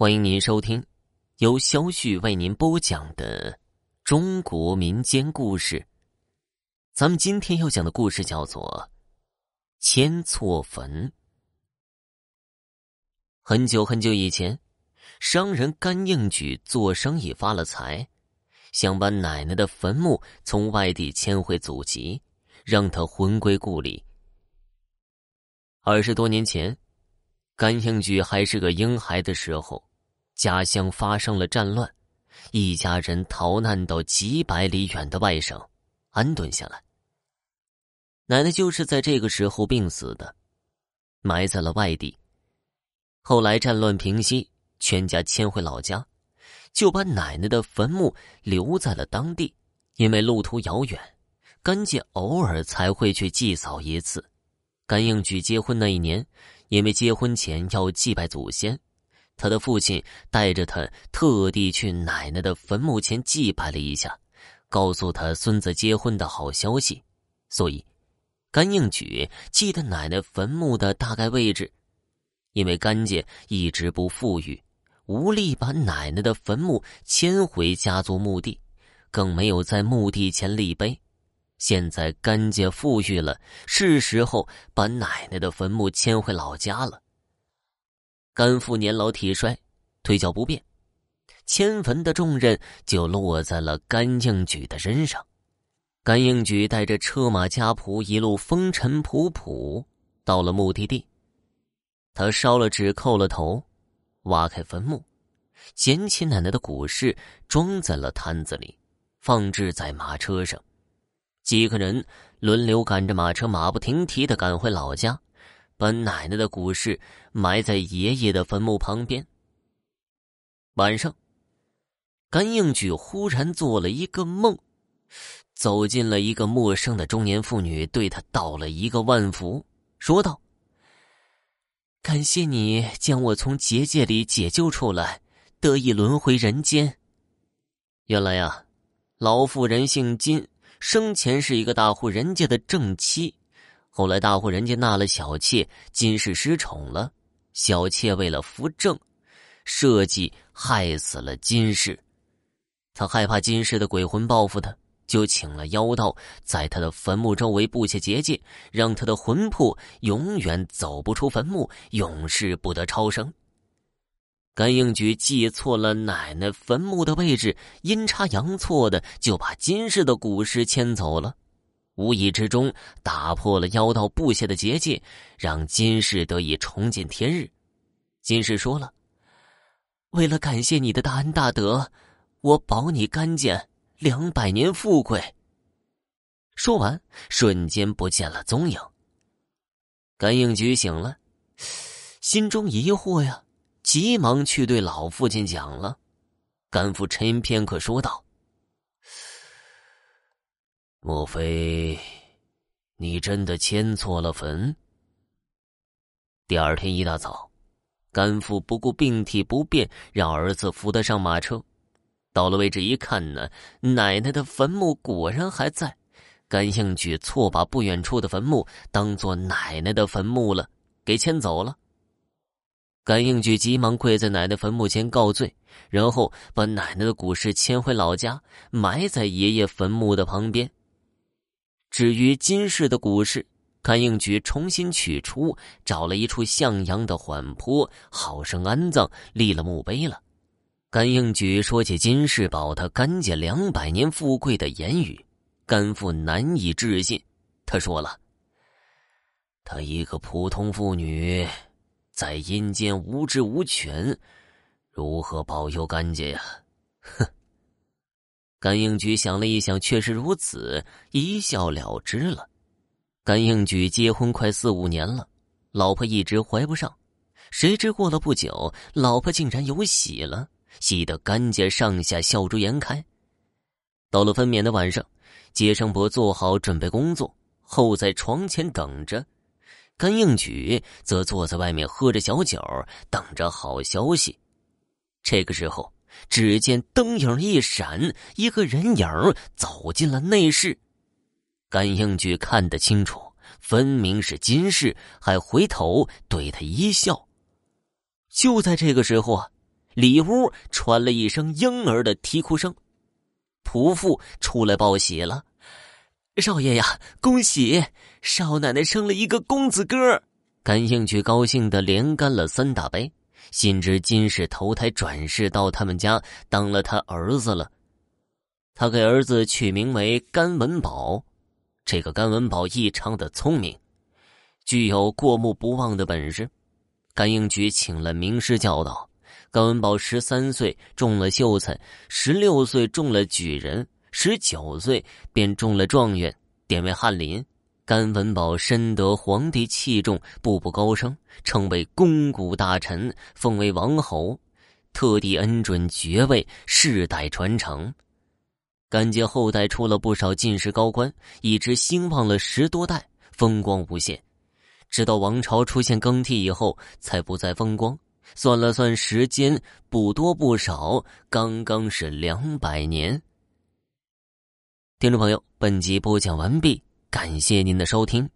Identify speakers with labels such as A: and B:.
A: 欢迎您收听由肖旭为您播讲的中国民间故事。咱们今天要讲的故事叫做《迁错坟》。很久很久以前，商人甘应举做生意发了财，想把奶奶的坟墓从外地迁回祖籍，让她魂归故里。二十多年前，甘应举还是个婴孩的时候。家乡发生了战乱，一家人逃难到几百里远的外省，安顿下来。奶奶就是在这个时候病死的，埋在了外地。后来战乱平息，全家迁回老家，就把奶奶的坟墓留在了当地。因为路途遥远，甘姐偶尔才会去祭扫一次。甘应举结婚那一年，因为结婚前要祭拜祖先。他的父亲带着他特地去奶奶的坟墓前祭拜了一下，告诉他孙子结婚的好消息。所以，甘应举记得奶奶坟墓的大概位置。因为甘家一直不富裕，无力把奶奶的坟墓迁回家族墓地，更没有在墓地前立碑。现在甘家富裕了，是时候把奶奶的坟墓迁回老家了。甘父年老体衰，腿脚不便，迁坟的重任就落在了甘应举的身上。甘应举带着车马家仆一路风尘仆仆到了目的地。他烧了纸，叩了头，挖开坟墓，捡起奶奶的骨尸，装在了摊子里，放置在马车上。几个人轮流赶着马车，马不停蹄的赶回老家。把奶奶的骨尸埋在爷爷的坟墓旁边。晚上，甘应举忽然做了一个梦，走进了一个陌生的中年妇女，对他道了一个万福，说道：“感谢你将我从结界里解救出来，得以轮回人间。原来呀，老妇人姓金，生前是一个大户人家的正妻。”后来，大户人家纳了小妾，金氏失宠了。小妾为了扶正，设计害死了金氏。他害怕金氏的鬼魂报复他，就请了妖道，在他的坟墓周围布下结界，让他的魂魄永远走不出坟墓，永世不得超生。甘应举记错了奶奶坟墓的位置，阴差阳错的就把金氏的古尸迁走了。无意之中打破了妖道布下的结界，让金氏得以重见天日。金氏说了：“为了感谢你的大恩大德，我保你干净两百年富贵。”说完，瞬间不见了踪影。甘应举醒了，心中疑惑呀，急忙去对老父亲讲了。甘父沉吟片刻，说道。莫非你真的迁错了坟？第二天一大早，甘父不顾病体不便，让儿子扶他上马车。到了位置一看呢，奶奶的坟墓果然还在。甘应举错把不远处的坟墓当做奶奶的坟墓了，给迁走了。甘应举急忙跪在奶奶坟墓前告罪，然后把奶奶的骨尸迁回老家，埋在爷爷坟墓的旁边。至于金氏的骨尸，甘应举重新取出，找了一处向阳的缓坡，好生安葬，立了墓碑了。甘应举说起金氏保他甘家两百年富贵的言语，甘父难以置信。他说了：“他一个普通妇女，在阴间无知无权，如何保佑甘家呀？”哼。甘应举想了一想，确实如此，一笑了之了。甘应举结婚快四五年了，老婆一直怀不上，谁知过了不久，老婆竟然有喜了，喜得甘家上下笑逐颜开。到了分娩的晚上，接生婆做好准备工作，候在床前等着，甘应举则坐在外面喝着小酒，等着好消息。这个时候。只见灯影一闪，一个人影走进了内室。甘应举看得清楚，分明是金氏，还回头对他一笑。就在这个时候啊，里屋传了一声婴儿的啼哭声，仆妇出来报喜了：“少爷呀，恭喜！少奶奶生了一个公子哥！”甘应举高兴的连干了三大杯，心知今世投胎转世到他们家当了他儿子了。他给儿子取名为甘文宝。这个甘文宝异常的聪明，具有过目不忘的本事。甘应举请了名师教导。甘文宝十三岁中了秀才，十六岁中了举人，十九岁便中了状元，点为翰林。甘文宝深得皇帝器重，步步高升，成为肱骨大臣，封为王侯，特地恩准爵位，世代传承。甘家后代出了不少进士高官，一直兴旺了十多代，风光无限。直到王朝出现更替以后，才不再风光。算了算时间，不多不少，刚刚是两百年。听众朋友，本集播讲完毕。感谢您的收听。